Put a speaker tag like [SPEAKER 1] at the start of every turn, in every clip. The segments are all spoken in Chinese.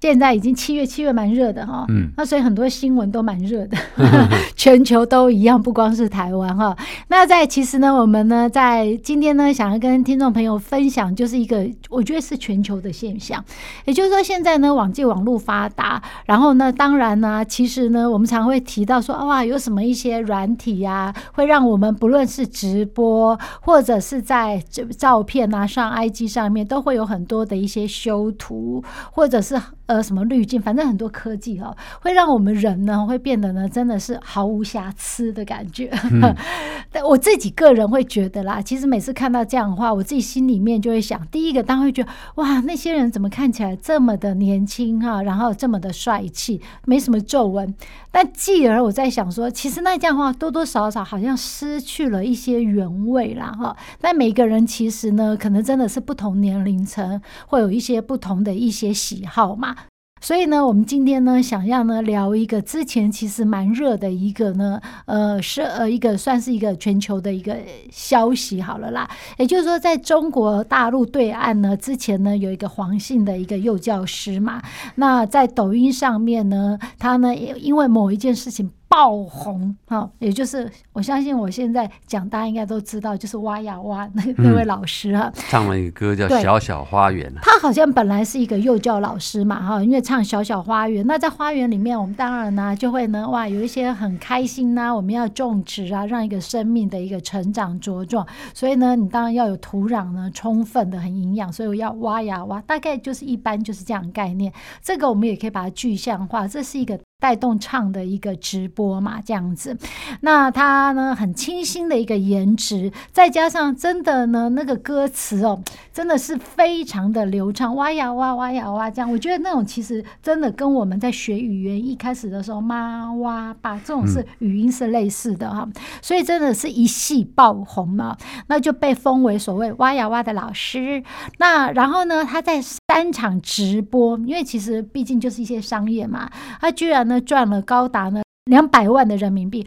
[SPEAKER 1] 现在已经七月，七月蛮热的哈，嗯，那所以很多新闻都蛮热的，全球都一样，不光是台湾哈。那在其实呢，我们呢在今天呢，想要跟听众朋友分享，就是一个我觉得是全球的现象，也就是说现在呢，网际网络发达，然后呢，当然呢，其实呢，我们常会提到说，哇，有什么一些软体呀，会让我们不论是直播或者是在这照片啊上 IG 上面，都会有很多的一些修图，或者是。呃，什么滤镜，反正很多科技哈、哦，会让我们人呢，会变得呢，真的是毫无瑕疵的感觉。嗯、但我自己个人会觉得啦，其实每次看到这样的话，我自己心里面就会想，第一个当然会觉得，哇，那些人怎么看起来这么的年轻哈、啊，然后这么的帅气，没什么皱纹。但继而我在想说，其实那这样的话，多多少少好像失去了一些原味啦哈。但每个人其实呢，可能真的是不同年龄层，会有一些不同的一些喜好嘛。所以呢，我们今天呢，想要呢聊一个之前其实蛮热的一个呢，呃，是呃一个算是一个全球的一个消息好了啦。也就是说，在中国大陆对岸呢，之前呢有一个黄姓的一个幼教师嘛，那在抖音上面呢，他呢也因为某一件事情。爆红哈，也就是我相信我现在讲，大家应该都知道，就是挖呀挖那那位老师哈，
[SPEAKER 2] 唱了一个歌叫《小小花园》。
[SPEAKER 1] 他好像本来是一个幼教老师嘛哈，因为唱《小小花园》，那在花园里面，我们当然呢就会呢哇有一些很开心呐，我们要种植啊，让一个生命的一个成长茁壮，所以呢，你当然要有土壤呢充分的很营养，所以我要挖呀挖，大概就是一般就是这样的概念。这个我们也可以把它具象化，这是一个。带动唱的一个直播嘛，这样子，那他呢很清新的一个颜值，再加上真的呢那个歌词哦，真的是非常的流畅，哇呀哇哇呀哇这样，我觉得那种其实真的跟我们在学语言一开始的时候妈哇吧这种是语音是类似的哈，所以真的是一系爆红嘛，那就被封为所谓哇呀哇的老师。那然后呢，他在三场直播，因为其实毕竟就是一些商业嘛，他居然。那赚了高达呢两百万的人民币。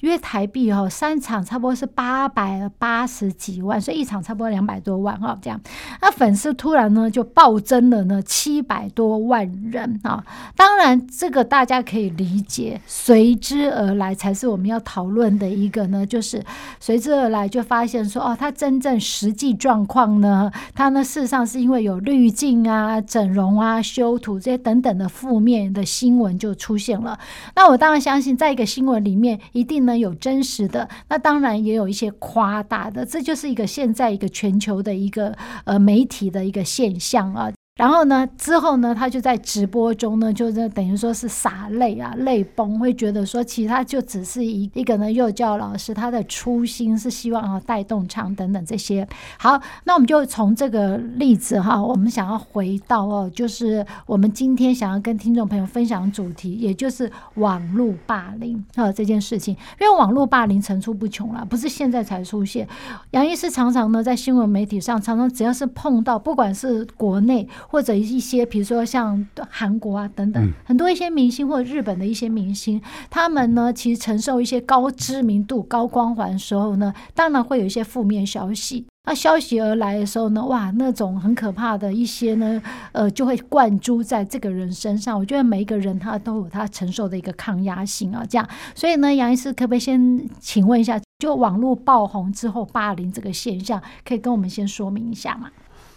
[SPEAKER 1] 约台币哦，三场差不多是八百八十几万，所以一场差不多两百多万哈，这样。那粉丝突然呢就暴增了呢七百多万人啊！当然这个大家可以理解，随之而来才是我们要讨论的一个呢，就是随之而来就发现说哦，他真正实际状况呢，他呢事实上是因为有滤镜啊、整容啊、修图这些等等的负面的新闻就出现了。那我当然相信，在一个新闻里面一定。有真实的，那当然也有一些夸大的，这就是一个现在一个全球的一个呃媒体的一个现象啊。然后呢，之后呢，他就在直播中呢，就是等于说是洒泪啊，泪崩，会觉得说，其实他就只是一一个呢幼教老师，他的初心是希望啊带动唱等等这些。好，那我们就从这个例子哈，我们想要回到哦，就是我们今天想要跟听众朋友分享主题，也就是网络霸凌啊这件事情，因为网络霸凌层出不穷了，不是现在才出现。杨医师常常呢在新闻媒体上，常常只要是碰到，不管是国内。或者一些，比如说像韩国啊等等，很多一些明星或者日本的一些明星，他们呢其实承受一些高知名度、高光环的时候呢，当然会有一些负面消息。那消息而来的时候呢，哇，那种很可怕的一些呢，呃，就会灌注在这个人身上。我觉得每一个人他都有他承受的一个抗压性啊，这样。所以呢，杨医师可不可以先请问一下，就网络爆红之后霸凌这个现象，可以跟我们先说明一下吗？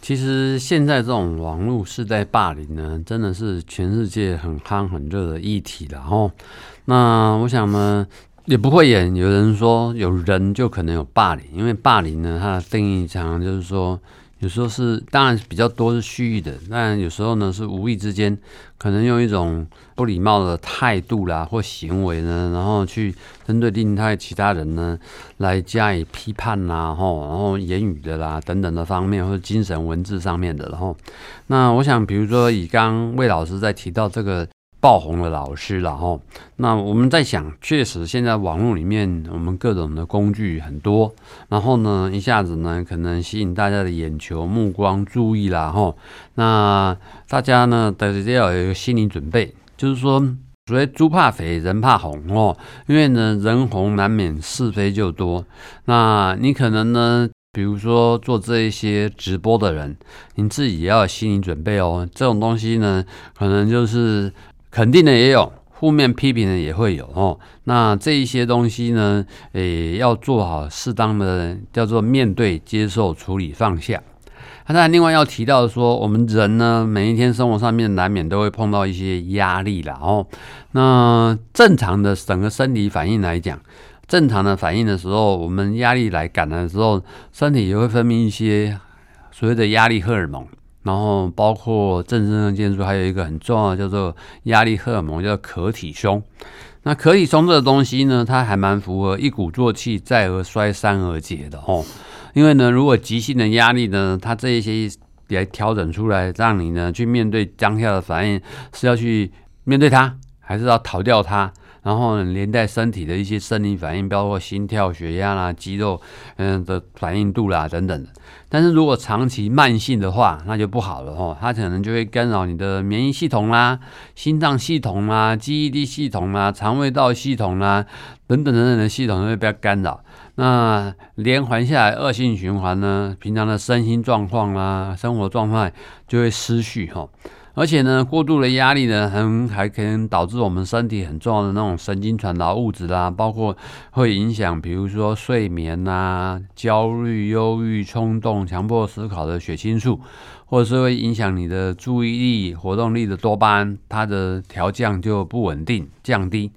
[SPEAKER 3] 其实现在这种网络世代霸凌呢，真的是全世界很夯很热的议题了哈。那我想呢，也不会演有人说有人就可能有霸凌，因为霸凌呢，它的定义常常就是说，有时候是，当然比较多是蓄意的，但有时候呢是无意之间，可能用一种不礼貌的态度啦或行为呢，然后去针对另外其他人呢来加以批判啦，吼，然后言语的啦等等的方面，或者精神文字上面的，然后，那我想，比如说以刚魏老师在提到这个。爆红的老师了哈，那我们在想，确实现在网络里面我们各种的工具很多，然后呢，一下子呢可能吸引大家的眼球、目光、注意啦哈。那大家呢，大家要有一个心理准备，就是说，所谓猪怕肥，人怕红哦，因为呢，人红难免是非就多。那你可能呢，比如说做这一些直播的人，你自己也要有心理准备哦。这种东西呢，可能就是。肯定的也有，负面批评的也会有哦。那这一些东西呢，诶，要做好适当的叫做面对、接受、处理、放下。那当然，另外要提到说，我们人呢，每一天生活上面难免都会碰到一些压力啦哦。那正常的整个生理反应来讲，正常的反应的时候，我们压力来感的时候，身体也会分泌一些所谓的压力荷尔蒙。然后包括正身上腺素，还有一个很重要的叫做压力荷尔蒙，叫可体松。那可体松这个东西呢，它还蛮符合一鼓作气，再而衰，三而竭的哦。因为呢，如果急性的压力呢，它这一些来调整出来，让你呢去面对当下的反应，是要去面对它，还是要逃掉它？然后，连带身体的一些生理反应，包括心跳、血压啦、肌肉嗯的反应度啦等等。但是如果长期慢性的话，那就不好了哦，它可能就会干扰你的免疫系统啦、心脏系统啦、记忆力系统啦、肠胃道系统啦等等等等的系统都会被干扰。那连环下来，恶性循环呢，平常的身心状况啦、生活状态就会失序哈。而且呢，过度的压力呢，很还可能导致我们身体很重要的那种神经传导物质啦，包括会影响，比如说睡眠呐、焦虑、忧郁、冲动、强迫思考的血清素。或者是会影响你的注意力、活动力的多巴胺，它的调降就不稳定、降低。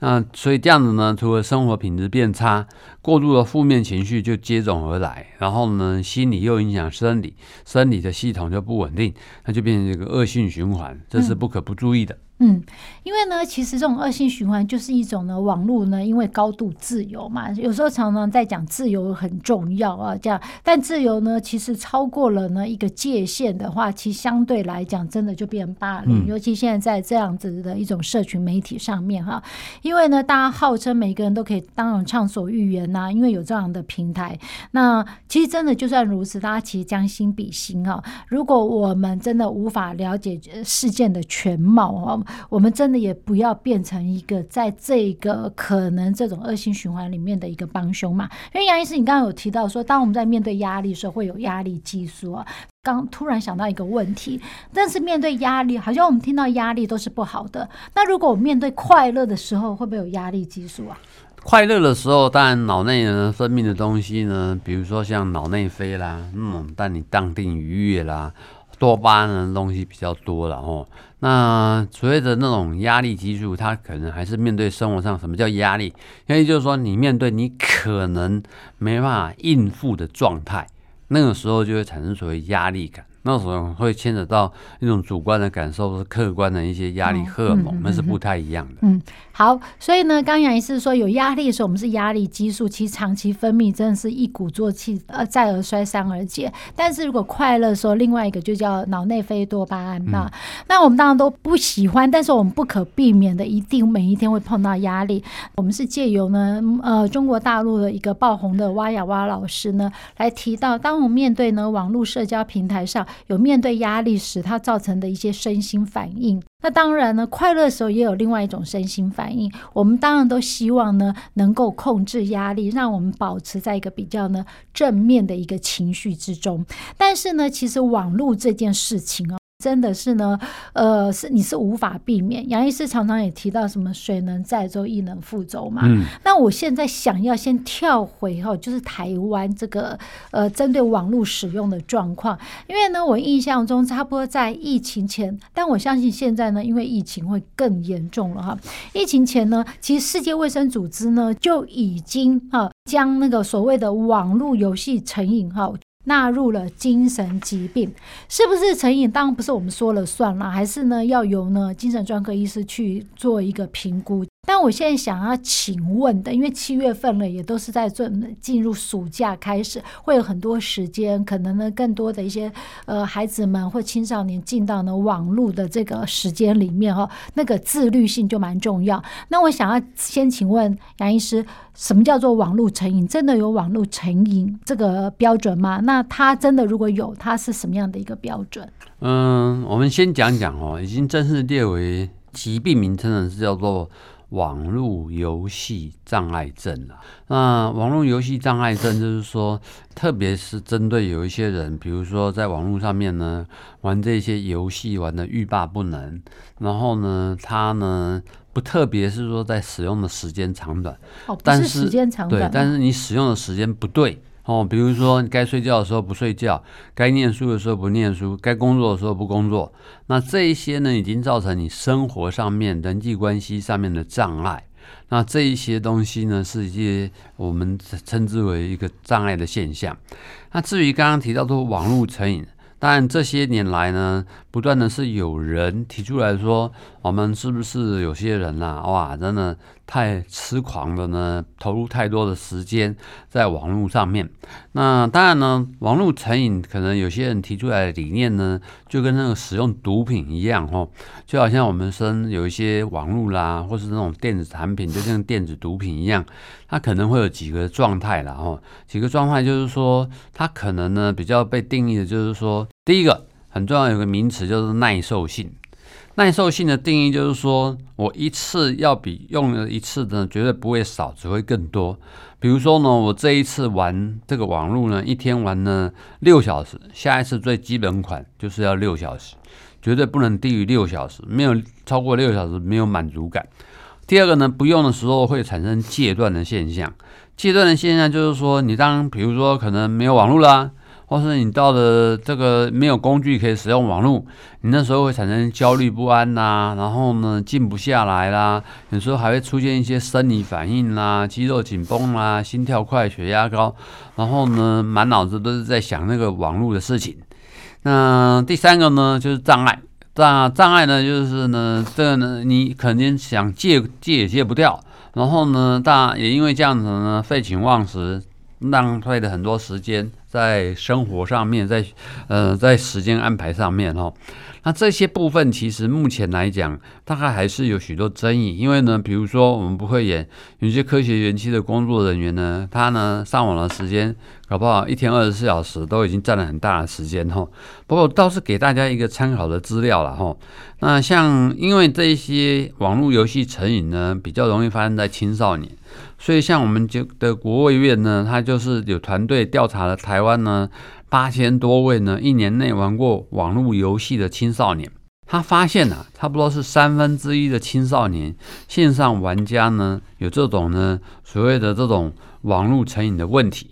[SPEAKER 3] 那所以这样子呢，除了生活品质变差，过度的负面情绪就接踵而来，然后呢，心理又影响生理，生理的系统就不稳定，那就变成一个恶性循环，这是不可不注意的。嗯
[SPEAKER 1] 嗯，因为呢，其实这种恶性循环就是一种呢，网络呢，因为高度自由嘛，有时候常常在讲自由很重要啊，这样，但自由呢，其实超过了呢一个界限的话，其实相对来讲，真的就变霸凌，嗯、尤其现在在这样子的一种社群媒体上面哈，因为呢，大家号称每个人都可以当然畅所欲言呐、啊，因为有这样的平台，那其实真的就算如此，大家其实将心比心啊，如果我们真的无法了解事件的全貌哈。我们真的也不要变成一个在这个可能这种恶性循环里面的一个帮凶嘛。因为杨医师，你刚刚有提到说，当我们在面对压力的时候，会有压力激素啊。刚突然想到一个问题，但是面对压力，好像我们听到压力都是不好的。那如果我面对快乐的时候，会不会有压力激素啊？
[SPEAKER 3] 快乐的时候，当然脑内呢分泌的东西呢，比如说像脑内啡啦，嗯，让你淡定愉悦啦。多巴胺的东西比较多了哦，那所谓的那种压力激素，它可能还是面对生活上什么叫压力？因为就是说你面对你可能没办法应付的状态，那个时候就会产生所谓压力感。那时候会牵扯到一种主观的感受，是客观的一些压力荷尔蒙，那是不太一样的。
[SPEAKER 1] 嗯，好，所以呢，刚杨医师说有压力的时候，我们是压力激素，其实长期分泌真的是一鼓作气，呃，再而衰，三而竭。但是如果快乐的时候，另外一个就叫脑内啡多巴胺。那、嗯、那我们当然都不喜欢，但是我们不可避免的，一定每一天会碰到压力。我们是借由呢，呃，中国大陆的一个爆红的蛙呀蛙老师呢，来提到，当我们面对呢网络社交平台上。有面对压力时，它造成的一些身心反应。那当然呢，快乐的时候也有另外一种身心反应。我们当然都希望呢，能够控制压力，让我们保持在一个比较呢正面的一个情绪之中。但是呢，其实网络这件事情哦。真的是呢，呃，是你是无法避免。杨医师常常也提到什么“水能载舟，亦能覆舟”嘛。嗯。那我现在想要先跳回哈，就是台湾这个呃，针对网络使用的状况。因为呢，我印象中差不多在疫情前，但我相信现在呢，因为疫情会更严重了哈。疫情前呢，其实世界卫生组织呢就已经哈将那个所谓的网络游戏成瘾哈。纳入了精神疾病，是不是成瘾？当然不是我们说了算了，还是呢要由呢精神专科医师去做一个评估。但我现在想要请问的，因为七月份了，也都是在做进入暑假开始，会有很多时间，可能呢更多的一些呃孩子们或青少年进到呢网络的这个时间里面哈，那个自律性就蛮重要。那我想要先请问杨医师，什么叫做网络成瘾？真的有网络成瘾这个标准吗？那他真的如果有，他是什么样的一个标准？
[SPEAKER 3] 嗯，我们先讲讲哦，已经正式列为疾病名称的是叫做。网络游戏障碍症了。那网络游戏障碍症就是说，特别是针对有一些人，比如说在网络上面呢，玩这些游戏玩的欲罢不能，然后呢，他呢不特别是说在使用的时间长短，
[SPEAKER 1] 哦，不是时间长短，
[SPEAKER 3] 对，但是你使用的时间不对。哦，比如说该睡觉的时候不睡觉，该念书的时候不念书，该工作的时候不工作，那这一些呢，已经造成你生活上面人际关系上面的障碍。那这一些东西呢，是一些我们称之为一个障碍的现象。那至于刚刚提到的网络成瘾。但这些年来呢，不断的是有人提出来说，我们是不是有些人呐、啊，哇，真的太痴狂了呢？投入太多的时间在网络上面。那当然呢，网络成瘾可能有些人提出来的理念呢，就跟那个使用毒品一样哦，就好像我们生有一些网络啦，或是那种电子产品，就像电子毒品一样，它可能会有几个状态啦哦，几个状态就是说，它可能呢比较被定义的就是说。第一个很重要，有个名词就是耐受性。耐受性的定义就是说，我一次要比用了一次的，绝对不会少，只会更多。比如说呢，我这一次玩这个网络呢，一天玩呢六小时，下一次最基本款就是要六小时，绝对不能低于六小时，没有超过六小时没有满足感。第二个呢，不用的时候会产生戒断的现象。戒断的现象就是说，你当比如说可能没有网络啦。或是你到了这个没有工具可以使用网络，你那时候会产生焦虑不安呐、然后呢静不下来啦，有时候还会出现一些生理反应啦，肌肉紧绷啦，心跳快，血压高，然后呢满脑子都是在想那个网络的事情。那第三个呢就是障碍，障障碍呢就是呢这呢你肯定想戒戒也戒不掉，然后呢但也因为这样子呢废寝忘食。浪费了很多时间在生活上面，在呃在时间安排上面哦。那这些部分其实目前来讲，大概还是有许多争议。因为呢，比如说我们不会演有些科学园区的工作人员呢，他呢上网的时间搞不好一天二十四小时都已经占了很大的时间哈。不过倒是给大家一个参考的资料了哈。那像因为这一些网络游戏成瘾呢，比较容易发生在青少年，所以像我们就的国卫院呢，他就是有团队调查了台湾呢。八千多位呢，一年内玩过网络游戏的青少年，他发现啊，差不多是三分之一的青少年线上玩家呢，有这种呢所谓的这种网络成瘾的问题，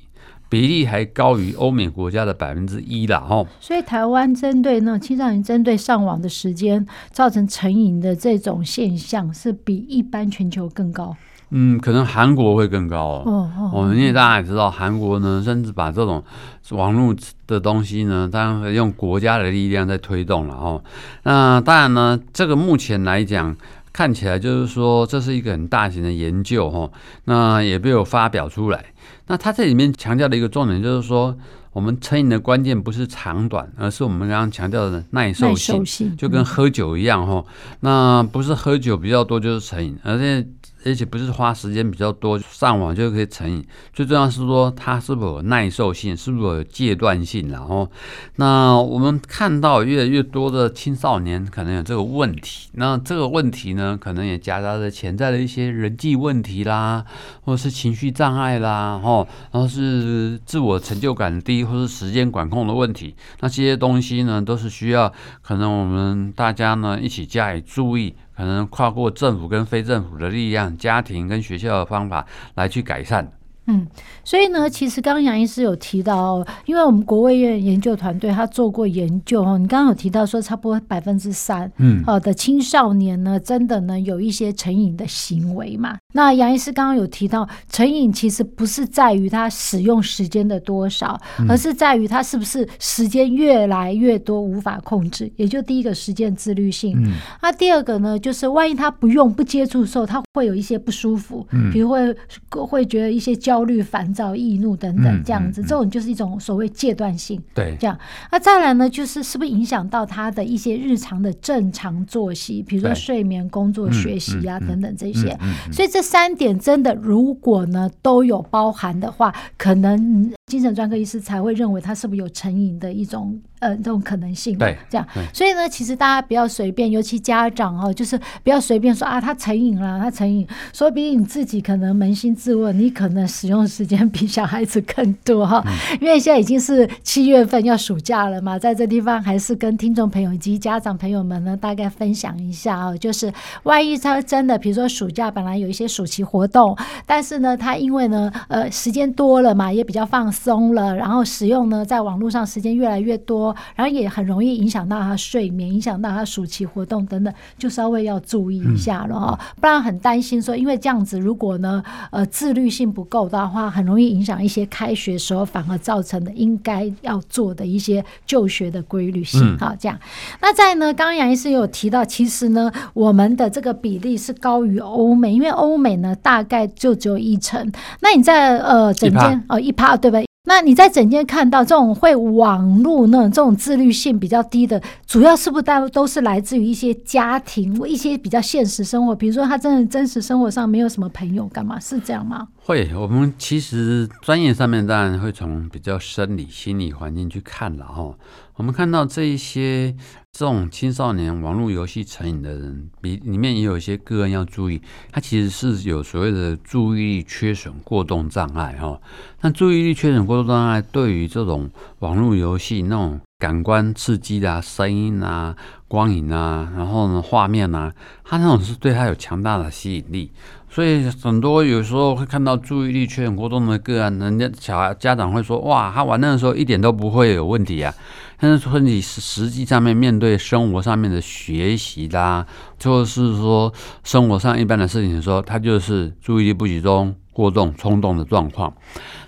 [SPEAKER 3] 比例还高于欧美国家的百分之一啦哦。所以台湾针对那种青少年针对上网的时间造成成瘾的这种现象，是比一般全球更高。嗯，可能韩国会更高哦。哦哦，我们因为大家也知道，韩国呢，甚至把这种网络的东西呢，当然用国家的力量在推动了哦。那当然呢，这个目前来讲，看起来就是说，这是一个很大型的研究哦。那也被我发表出来。那它这里面强调的一个重点就是说，我们成瘾的关键不是长短，而是我们刚刚强调的耐受性，受性就跟喝酒一样哦。那不是喝酒比较多就是成瘾，而且。而且不是花时间比较多上网就可以成瘾，最重要是说它是否有耐受性，是否有戒断性。然后，那我们看到越来越多的青少年可能有这个问题，那这个问题呢，可能也夹杂着潜在的一些人际问题啦，或者是情绪障碍啦，吼，然后是自我成就感低，或是时间管控的问题。那这些东西呢，都是需要可能我们大家呢一起加以注意。可能跨过政府跟非政府的力量，家庭跟学校的方法来去改善。
[SPEAKER 1] 嗯，所以呢，其实刚刚杨医师有提到，因为我们国卫院研究团队他做过研究哦，你刚刚有提到说，差不多百分之三，嗯，好的青少年呢，真的呢有一些成瘾的行为嘛。那杨医师刚刚有提到，成瘾其实不是在于他使用时间的多少，而是在于他是不是时间越来越多无法控制。也就第一个时间自律性，嗯，那第二个呢，就是万一他不用不接触的时候，他会有一些不舒服，嗯，比如会会觉得一些焦。焦虑、烦躁、易怒等等，这样子，这种就是一种所谓戒断性。对，这样。那再来呢，就是是不是影响到他的一些日常的正常作息，比如说睡眠、工作、学习啊等等这些。所以这三点真的，如果呢都有包含的话，可能精神专科医师才会认为他是不是有成瘾的一种。呃，这种可能性，对，这样，所以呢，其实大家不要随便，尤其家长哦，就是不要随便说啊，他成瘾了，他成瘾。说不定你自己可能扪心自问，你可能使用时间比小孩子更多哈。嗯、因为现在已经是七月份要暑假了嘛，在这地方还是跟听众朋友以及家长朋友们呢，大概分享一下哦，就是万一他真的，比如说暑假本来有一些暑期活动，但是呢，他因为呢，呃，时间多了嘛，也比较放松了，然后使用呢，在网络上时间越来越多。然后也很容易影响到他睡眠，影响到他暑期活动等等，就稍微要注意一下了哈，不然很担心说，因为这样子如果呢，呃，自律性不够的话，很容易影响一些开学时候反而造成的应该要做的一些就学的规律性。好，这样。那在呢，刚刚杨医师有提到，其实呢，我们的这个比例是高于欧美，因为欧美呢大概就只有一成。那你在呃整间哦一趴对不对？那你在整天看到这种会网络那种这种自律性比较低的，主要是不是大都是来自于一些家庭，一些比较现实生活，比如说他真的真实生活上没有什么朋友，干嘛是这样吗？
[SPEAKER 3] 会，我们其实专业上面当然会从比较生理、心理环境去看了哈。我们看到这一些这种青少年网络游戏成瘾的人，比里面也有一些个人要注意，他其实是有所谓的注意力缺损过动障碍哈。那注意力缺损过动障碍对于这种网络游戏那种感官刺激的、声音啊、光影啊，然后呢画面啊，他那种是对他有强大的吸引力。所以很多有时候会看到注意力缺损过动的个案，人家小孩家长会说：“哇，他玩那个时候一点都不会有问题啊。”但是说你实际上面面对生活上面的学习啦，就是说生活上一般的事情的时候，他就是注意力不集中、过动、冲动的状况。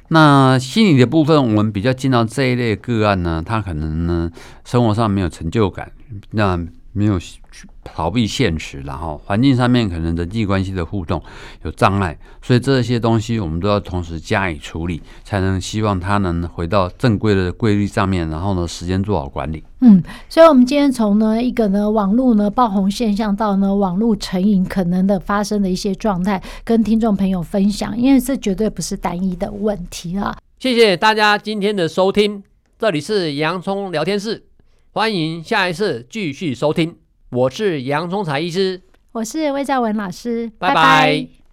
[SPEAKER 3] 那心理的部分，我们比较见到这一类个案呢，他可能呢生活上没有成就感，那没有。逃避现实，然后环境上面可能人际关系的互动有障碍，所以这些东西我们都要同时加以处理，才能希望他能回到正规的规律上面，然后呢，时间做好管理。
[SPEAKER 1] 嗯，所以我们今天从呢一个呢网络呢爆红现象到呢网络成瘾可能的发生的一些状态，跟听众朋友分享，因为这绝对不是单一的问题啊。
[SPEAKER 2] 谢谢大家今天的收听，这里是洋葱聊天室，欢迎下一次继续收听。我是杨忠才医师，
[SPEAKER 1] 我是魏兆文老师，
[SPEAKER 2] 拜拜。拜拜。